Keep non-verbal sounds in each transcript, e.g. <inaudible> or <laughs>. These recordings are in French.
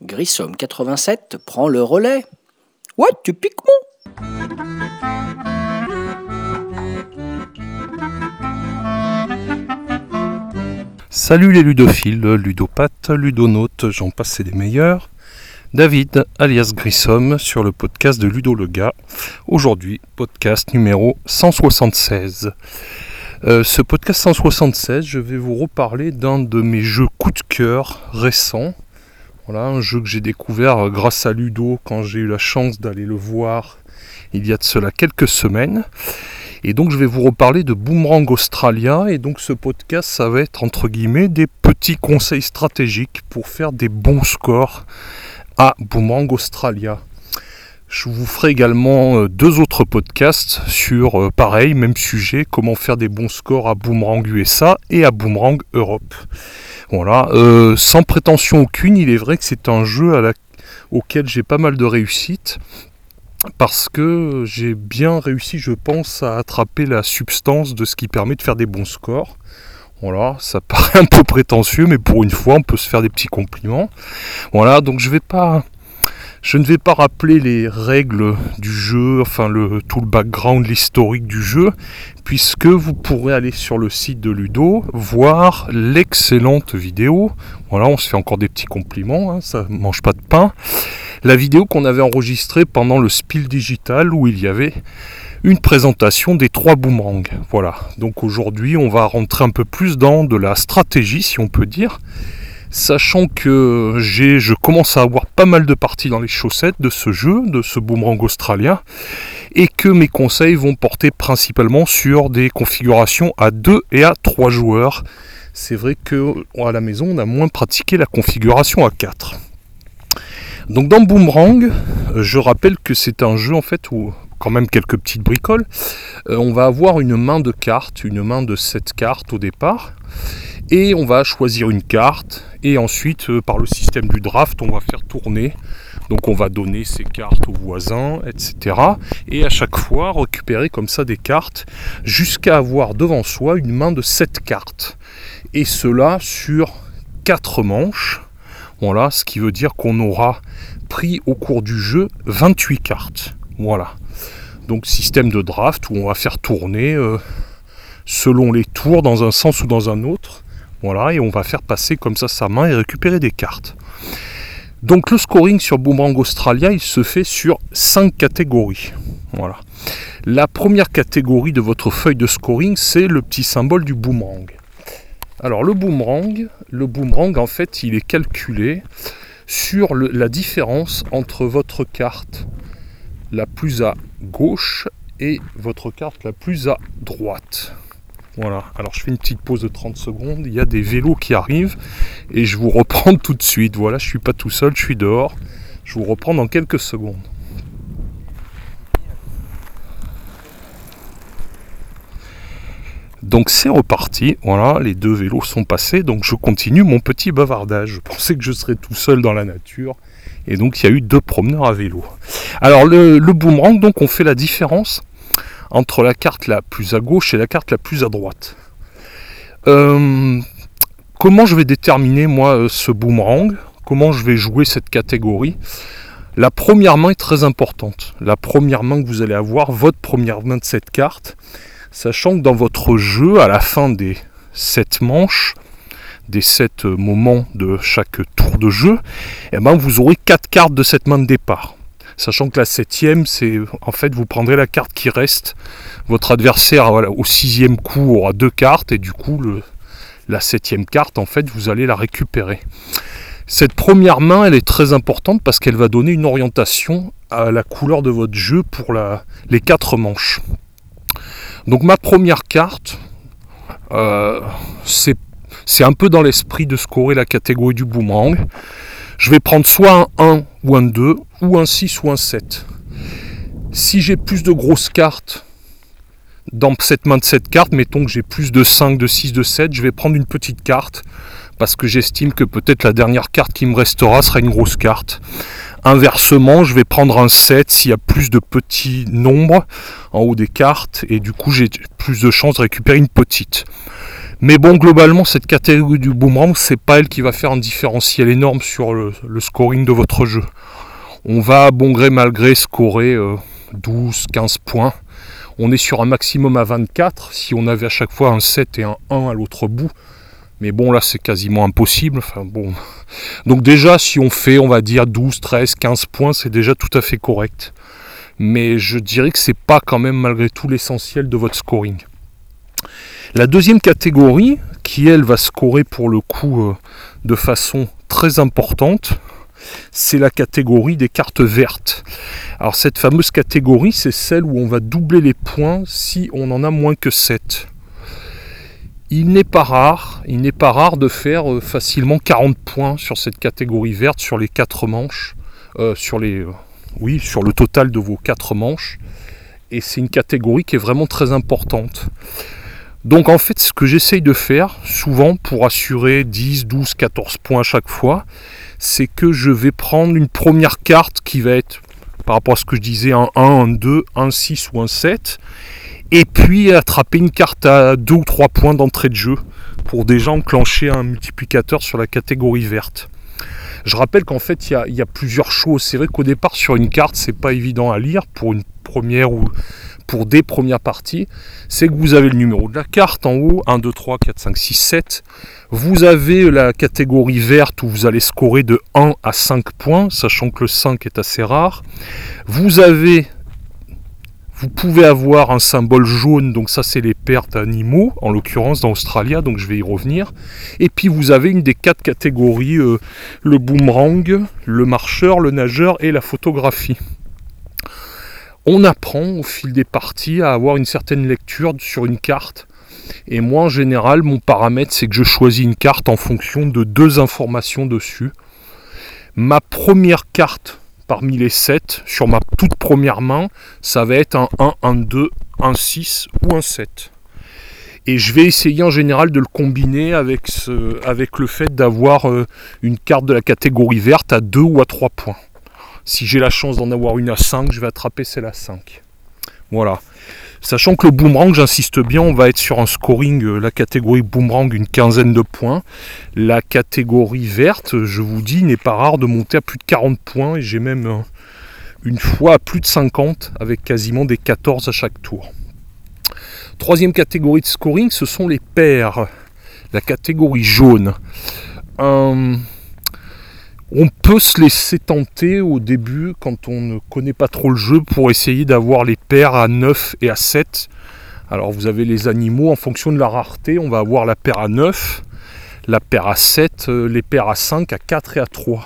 Grissom 87 prend le relais. Ouais, tu piques mon Salut les ludophiles, ludopathes, ludonautes, j'en passe des meilleurs. David, alias Grissom, sur le podcast de Ludo le gars. Aujourd'hui, podcast numéro 176. Euh, ce podcast 176, je vais vous reparler d'un de mes jeux coup de cœur récents. Voilà, un jeu que j'ai découvert grâce à Ludo quand j'ai eu la chance d'aller le voir il y a de cela quelques semaines. Et donc je vais vous reparler de Boomerang Australia. Et donc ce podcast, ça va être entre guillemets des petits conseils stratégiques pour faire des bons scores à Boomerang Australia. Je vous ferai également euh, deux autres podcasts sur euh, pareil, même sujet, comment faire des bons scores à Boomerang USA et à Boomerang Europe. Voilà, euh, sans prétention aucune, il est vrai que c'est un jeu auquel j'ai pas mal de réussite parce que j'ai bien réussi, je pense, à attraper la substance de ce qui permet de faire des bons scores. Voilà, ça <laughs> paraît un peu prétentieux, mais pour une fois, on peut se faire des petits compliments. Voilà, donc je ne vais pas rappeler les règles du jeu, enfin le tout le background, l'historique du jeu, puisque vous pourrez aller sur le site de Ludo voir l'excellente vidéo. Voilà, on se fait encore des petits compliments, hein, ça mange pas de pain la vidéo qu'on avait enregistrée pendant le Spiel Digital où il y avait une présentation des trois boomerangs. Voilà. Donc aujourd'hui, on va rentrer un peu plus dans de la stratégie, si on peut dire. Sachant que j'ai, je commence à avoir pas mal de parties dans les chaussettes de ce jeu, de ce boomerang australien, et que mes conseils vont porter principalement sur des configurations à 2 et à 3 joueurs. C'est vrai que à la maison, on a moins pratiqué la configuration à 4. Donc dans Boomerang, je rappelle que c'est un jeu en fait où même quelques petites bricoles. Euh, on va avoir une main de cartes, une main de 7 cartes au départ. Et on va choisir une carte. Et ensuite, euh, par le système du draft, on va faire tourner. Donc on va donner ces cartes aux voisins, etc. Et à chaque fois, récupérer comme ça des cartes jusqu'à avoir devant soi une main de 7 cartes. Et cela sur 4 manches. Voilà, ce qui veut dire qu'on aura pris au cours du jeu 28 cartes. Voilà. Donc système de draft où on va faire tourner euh, selon les tours dans un sens ou dans un autre. Voilà, et on va faire passer comme ça sa main et récupérer des cartes. Donc le scoring sur Boomerang Australia, il se fait sur 5 catégories. Voilà. La première catégorie de votre feuille de scoring, c'est le petit symbole du boomerang. Alors le boomerang, le boomerang en fait, il est calculé sur la différence entre votre carte la plus à gauche et votre carte la plus à droite. Voilà, alors je fais une petite pause de 30 secondes, il y a des vélos qui arrivent et je vous reprends tout de suite. Voilà, je suis pas tout seul, je suis dehors. Je vous reprends dans quelques secondes. Donc c'est reparti, voilà, les deux vélos sont passés, donc je continue mon petit bavardage. Je pensais que je serais tout seul dans la nature, et donc il y a eu deux promeneurs à vélo. Alors le, boomerang, donc on fait la différence entre la carte la plus à gauche et la carte la plus à droite. Euh, comment je vais déterminer moi euh, ce boomerang? Comment je vais jouer cette catégorie? La première main est très importante. La première main que vous allez avoir, votre première main de cette carte, sachant que dans votre jeu, à la fin des 7 manches, des 7 moments de chaque tour de jeu, eh ben vous aurez 4 cartes de cette main de départ. Sachant que la septième, c'est en fait vous prendrez la carte qui reste. Votre adversaire au sixième coup aura deux cartes et du coup la septième carte en fait vous allez la récupérer. Cette première main elle est très importante parce qu'elle va donner une orientation à la couleur de votre jeu pour les quatre manches. Donc ma première carte, euh, c'est c'est un peu dans l'esprit de scorer la catégorie du boomerang. Je vais prendre soit un 1 ou un 2, ou un 6 ou un 7. Si j'ai plus de grosses cartes dans cette main de 7 cartes, mettons que j'ai plus de 5, de 6, de 7, je vais prendre une petite carte parce que j'estime que peut-être la dernière carte qui me restera sera une grosse carte. Inversement, je vais prendre un 7 s'il y a plus de petits nombres en haut des cartes et du coup j'ai plus de chances de récupérer une petite. Mais bon, globalement, cette catégorie du boomerang, c'est pas elle qui va faire un différentiel énorme sur le, scoring de votre jeu. On va, bon gré mal gré, scorer 12, euh, 15 points. On est sur un maximum à 24. Si on avait à chaque fois un 7 et un 1 à l'autre bout, mais bon, là, c'est quasiment impossible. Bon. Donc déjà, si on fait, on va dire 12, 13, 15 points, c'est déjà tout à fait correct. Mais je dirais que c'est pas quand même malgré tout l'essentiel de votre scoring. La deuxième catégorie, qui elle va scorer pour le coup euh, de façon très importante, c'est la catégorie des cartes vertes. Alors cette fameuse catégorie, c'est celle où on va doubler les points si on en a moins que 7 il n'est pas rare, il n'est pas rare de faire euh, facilement 40 points sur cette catégorie verte sur les 4 manches, euh, sur les, euh, oui, sur le total de vos 4 manches. Et c'est une catégorie qui est vraiment très importante. Donc en fait, ce que j'essaye de faire, souvent pour assurer 10, 12, 14 points à chaque fois, c'est que je vais prendre une première carte qui va être, par rapport à ce que je disais, un 1, un 2, un 6 ou un 7 et puis attraper une carte à 2 ou 3 points d'entrée de jeu pour déjà enclencher un multiplicateur sur la catégorie verte. Je rappelle qu'en fait il y, a, plusieurs choses. C'est vrai qu'au départ sur une carte c'est pas évident à lire pour une première ou pour des premières parties. C'est que vous avez le numéro de la carte en haut, 1, 2, 3, 4, 5, 6, 7. Vous avez la catégorie verte où vous allez scorer de 1 à 5 points, sachant que le 5 est assez rare. Vous avez vous pouvez avoir un symbole jaune, donc ça c'est les pertes animaux, en l'occurrence dans Australia, donc je vais y revenir. Et puis vous avez une des quatre catégories, euh, le boomerang, le marcheur, le nageur et la photographie. On apprend au fil des parties à avoir une certaine lecture sur une carte. Et moi en général, mon paramètre c'est que je choisis une carte en fonction de deux informations dessus. Ma première carte parmi les 7 sur ma toute première main, ça va être un 1, un 2, un 6 ou un 7. Et je vais essayer en général de le combiner avec, ce, avec le fait d'avoir euh, une carte de la catégorie verte à 2 ou à 3 points. Si j'ai la chance d'en avoir une à 5, je vais attraper celle à 5. Voilà. Sachant que le boomerang, j'insiste bien, on va être sur un scoring, euh, la catégorie boomerang, une quinzaine de points. La catégorie verte, je vous dis, n'est pas rare de monter à plus de 40 points et j'ai même euh, une fois à plus de 50 avec quasiment des 14 à chaque tour. Troisième catégorie de scoring, ce sont les paires. La catégorie jaune. On peut se laisser tenter au début quand on ne connaît pas trop le jeu pour essayer d'avoir les paires à 9 et à 7. Alors vous avez les animaux en fonction de la rareté, on va avoir la paire à 9, la paire à 7, euh, les paires à 5, à 4 et à 3.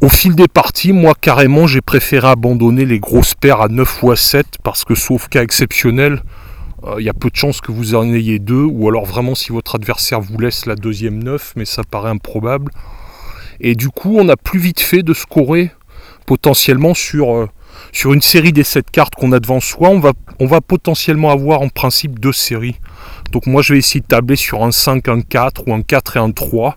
Au fil des parties, moi carrément j'ai préféré abandonner les grosses paires à 9 ou à 7 parce que sauf cas exceptionnel, euh, il y a peu de chances que vous en ayez deux, ou alors vraiment si votre adversaire vous laisse la deuxième 9, mais ça paraît improbable. Et du coup, on a plus vite fait de scorer potentiellement sur, euh, une série des 7 cartes qu'on a devant soi. On va, on va potentiellement avoir en principe deux séries. Donc moi, je vais essayer de tabler sur un 5, un 4 ou un 4 et un 3.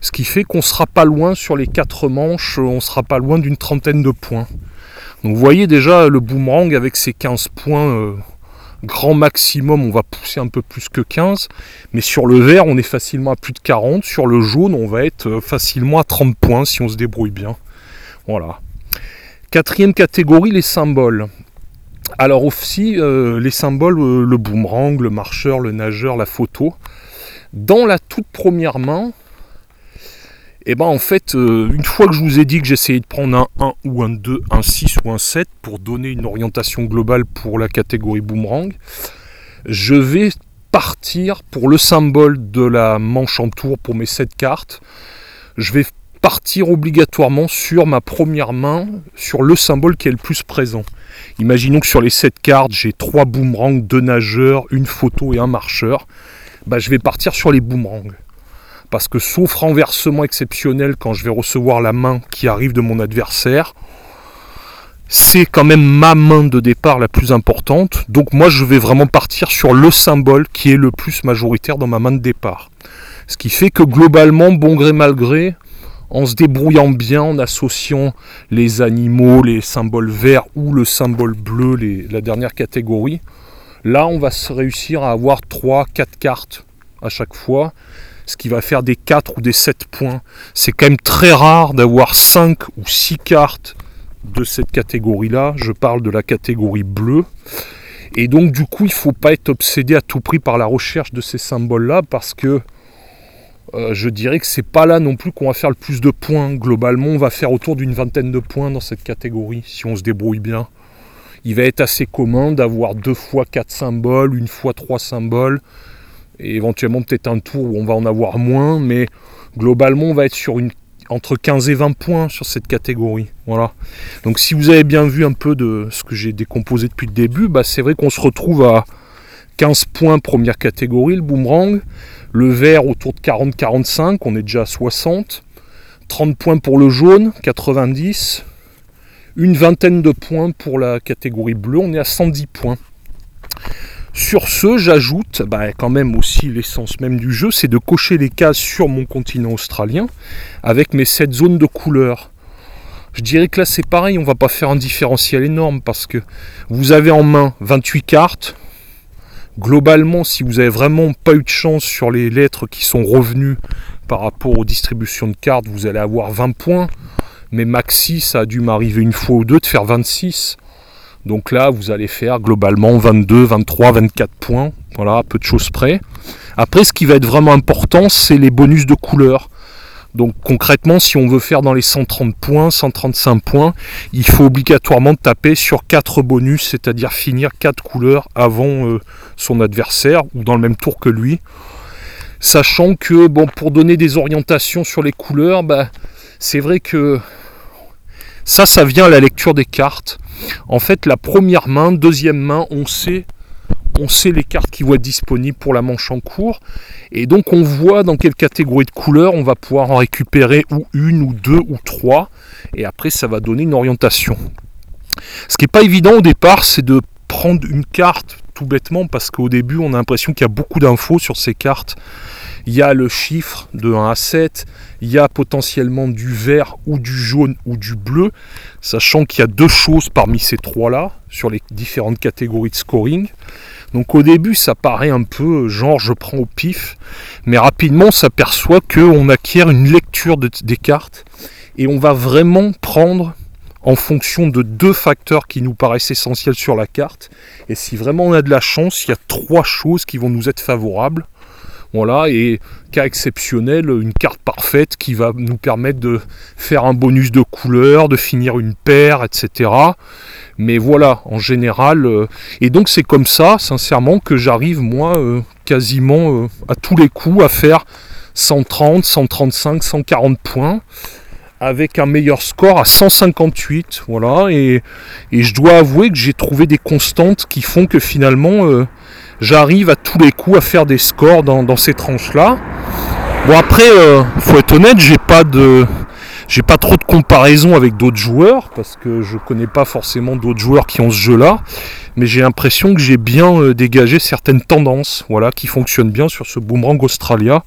Ce qui fait qu'on sera pas loin sur les 4 manches, on sera pas loin d'une trentaine de points. Donc vous voyez déjà le boomerang avec ses 15 points. Euh, grand maximum, on va pousser un peu plus que 15. Mais sur le vert, on est facilement à plus de 40. Sur le jaune, on va être euh, facilement à 30 points si on se débrouille bien. Voilà. Quatrième catégorie, les symboles. Alors aussi, euh, les symboles, euh, le boomerang, le marcheur, le nageur, la photo. Dans la toute première main, et eh ben en fait, euh, une fois que je vous ai dit que j'essayais de prendre un 1 ou un 2, un 6 ou un 7 pour donner une orientation globale pour la catégorie boomerang, je vais partir pour le symbole de la manche en tour pour mes 7 cartes. Je vais partir obligatoirement sur ma première main, sur le symbole qui est le plus présent. Imaginons que sur les 7 cartes, j'ai 3 boomerangs, 2 nageurs, une photo et un marcheur. Bah, je vais partir sur les boomerangs parce que sauf renversement exceptionnel quand je vais recevoir la main qui arrive de mon adversaire, c'est quand même ma main de départ la plus importante. Donc moi je vais vraiment partir sur le symbole qui est le plus majoritaire dans ma main de départ. Ce qui fait que globalement, bon gré mal gré, en se débrouillant bien, en associant les animaux, les symboles verts ou le symbole bleu, la dernière catégorie, là on va se réussir à avoir 3-4 cartes à chaque fois, ce qui va faire des 4 ou des 7 points. C'est quand même très rare d'avoir 5 ou 6 cartes de cette catégorie-là. Je parle de la catégorie bleue. Et donc du coup, il ne faut pas être obsédé à tout prix par la recherche de ces symboles-là parce que euh, je dirais que c'est pas là non plus qu'on va faire le plus de points. Globalement, on va faire autour d'une vingtaine de points dans cette catégorie, si on se débrouille bien. Il va être assez commun d'avoir deux fois quatre symboles, une fois trois symboles, et éventuellement peut-être un tour où on va en avoir moins, mais globalement, on va être sur une entre 15 et 20 points sur cette catégorie. Voilà. Donc si vous avez bien vu un peu de ce que j'ai décomposé depuis le début, bah, c'est vrai qu'on se retrouve à 15 points première catégorie, le boomerang. Le vert autour de 40-45, on est déjà à 60. 30 points pour le jaune, 90. Une vingtaine de points pour la catégorie bleue, on est à 110 points. Sur ce, j'ajoute bah, quand même aussi l'essence même du jeu, c'est de cocher les cases sur mon continent australien avec mes 7 zones de couleurs. Je dirais que là c'est pareil, on va pas faire un différentiel énorme parce que vous avez en main 28 cartes, globalement, si vous avez vraiment pas eu de chance sur les lettres qui sont revenues par rapport aux distributions de cartes, vous allez avoir 20 points. Mais maxi, ça a dû m'arriver une fois ou deux de faire 26. Donc là, vous allez faire globalement 22, 23, 24 points. Voilà, peu de choses près. Après, ce qui va être vraiment important, c'est les bonus de couleur. Donc concrètement, si on veut faire dans les 130 points, 135 points, il faut obligatoirement taper sur 4 bonus, c'est-à-dire finir 4 couleurs avant euh, son adversaire ou dans le même tour que lui. Sachant que bon, pour donner des orientations sur les couleurs, bah, c'est vrai que ça, ça vient à la lecture des cartes. En fait, la première main, deuxième main, on sait on sait les cartes qui vont être disponibles pour la manche en cours. Et donc on voit dans quelle catégorie de couleurs on va pouvoir en récupérer ou une ou deux ou trois. Et après ça va donner une orientation. Ce qui n'est pas évident au départ, c'est de prendre une carte tout bêtement parce qu'au début on a l'impression qu'il y a beaucoup d'infos sur ces cartes. Il y a le chiffre de 1 à 7, il y a potentiellement du vert ou du jaune ou du bleu, sachant qu'il y a deux choses parmi ces trois-là sur les différentes catégories de scoring. Donc au début, ça paraît un peu genre je prends au pif, mais rapidement on s'aperçoit qu'on acquiert une lecture des cartes et on va vraiment prendre en fonction de deux facteurs qui nous paraissent essentiels sur la carte. Et si vraiment on a de la chance, il y a trois choses qui vont nous être favorables. Voilà, et cas exceptionnel, une carte parfaite qui va nous permettre de faire un bonus de couleur, de finir une paire, etc. Mais voilà, en général. Euh, et donc c'est comme ça, sincèrement, que j'arrive, moi, euh, quasiment euh, à tous les coups à faire 130, 135, 140 points avec un meilleur score à 158. Voilà, et, je dois avouer que j'ai trouvé des constantes qui font que finalement j'arrive à tous les coups à faire des scores dans, ces tranches-là. Bon après, faut être honnête, j'ai pas de j'ai pas trop de comparaison avec d'autres joueurs parce que je connais pas forcément d'autres joueurs qui ont ce jeu-là, mais j'ai l'impression que j'ai bien euh, dégagé certaines tendances, voilà, qui fonctionnent bien sur ce boomerang Australia,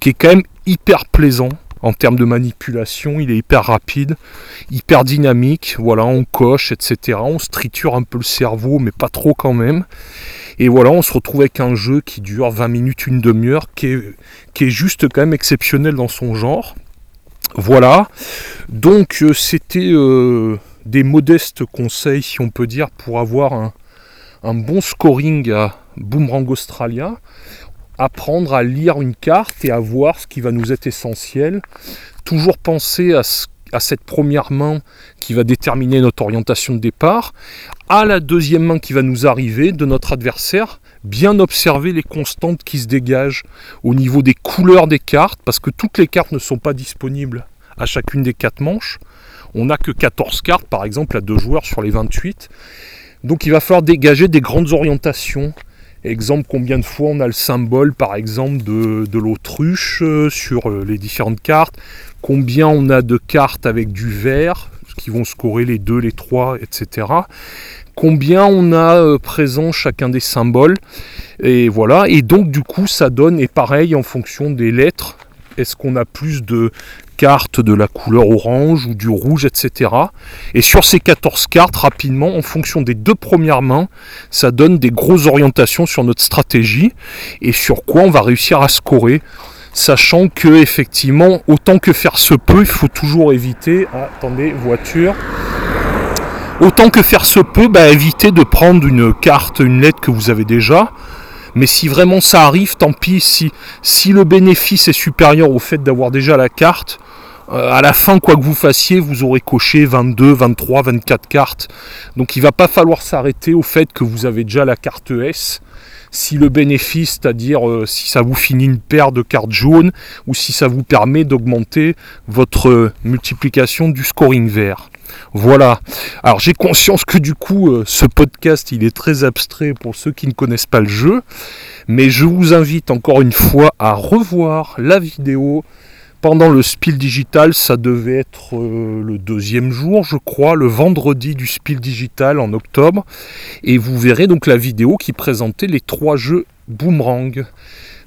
qui est quand même hyper plaisant en termes de manipulation, il est hyper rapide, hyper dynamique, voilà, on coche, etc. On se triture un peu le cerveau, mais pas trop quand même. Et voilà, on se retrouve avec un jeu qui dure 20 minutes, une demi-heure, qui est, qui est juste quand même exceptionnel dans son genre. Voilà, donc euh, c'était euh, des modestes conseils, si on peut dire, pour avoir un, bon scoring à Boomerang Australia. Apprendre à lire une carte et à voir ce qui va nous être essentiel. Toujours penser à, cette première main qui va déterminer notre orientation de départ, à la deuxième main qui va nous arriver de notre adversaire bien observer les constantes qui se dégagent au niveau des couleurs des cartes, parce que toutes les cartes ne sont pas disponibles à chacune des quatre manches. On n'a que 14 cartes, par exemple, à deux joueurs sur les 28. Donc il va falloir dégager des grandes orientations. Exemple, combien de fois on a le symbole, par exemple, de, l'autruche euh, sur euh, les différentes cartes? Combien on a de cartes avec du vert, qui vont scorer les 2, les 3, etc combien on a euh, présent chacun des symboles? Et voilà, et donc du coup ça donne, et pareil en fonction des lettres, est-ce qu'on a plus de cartes de la couleur orange ou du rouge, etc. Et sur ces 14 cartes, rapidement, en fonction des deux premières mains, ça donne des grosses orientations sur notre stratégie et sur quoi on va réussir à scorer. Sachant que effectivement, autant que faire se peut, il faut toujours éviter. Ah, attendez, voiture. Autant que faire se peut, bah, éviter de prendre une carte, une lettre que vous avez déjà. Mais si vraiment ça arrive, tant pis. Si, si le bénéfice est supérieur au fait d'avoir déjà la carte, euh, à la fin, quoi que vous fassiez, vous aurez coché 22, 23, 24 cartes. Donc il va pas falloir s'arrêter au fait que vous avez déjà la carte S. Si le bénéfice, c'est-à-dire euh, si ça vous finit une paire de cartes jaunes ou si ça vous permet d'augmenter votre euh, multiplication du scoring vert. Voilà. Alors j'ai conscience que du coup euh, ce podcast il est très abstrait pour ceux qui ne connaissent pas le jeu, mais je vous invite encore une fois à revoir la vidéo pendant le Spiel Digital, ça devait être euh, le deuxième jour, je crois, le vendredi du Spiel Digital en octobre. Et vous verrez donc la vidéo qui présentait les trois jeux Boomerang.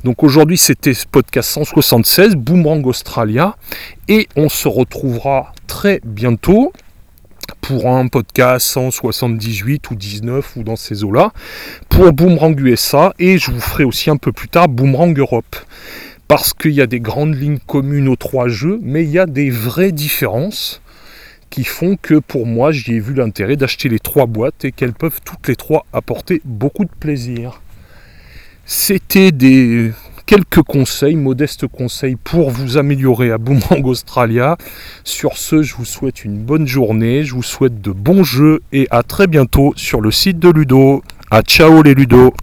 Donc aujourd'hui c'était podcast 176, Boomerang Australia. Et on se retrouvera très bientôt pour un podcast 178 ou 19 ou dans ces eaux-là, pour Boomerang USA, et je vous ferai aussi un peu plus tard Boomerang Europe. Parce qu'il y a des grandes lignes communes aux trois jeux, mais il y a des vraies différences qui font que pour moi j'y ai vu l'intérêt d'acheter les trois boîtes et qu'elles peuvent toutes les trois apporter beaucoup de plaisir. C'était des quelques conseils, modestes conseils pour vous améliorer à Boomerang Australia. Sur ce, je vous souhaite une bonne journée, je vous souhaite de bons jeux et à très bientôt sur le site de Ludo. A ciao les Ludo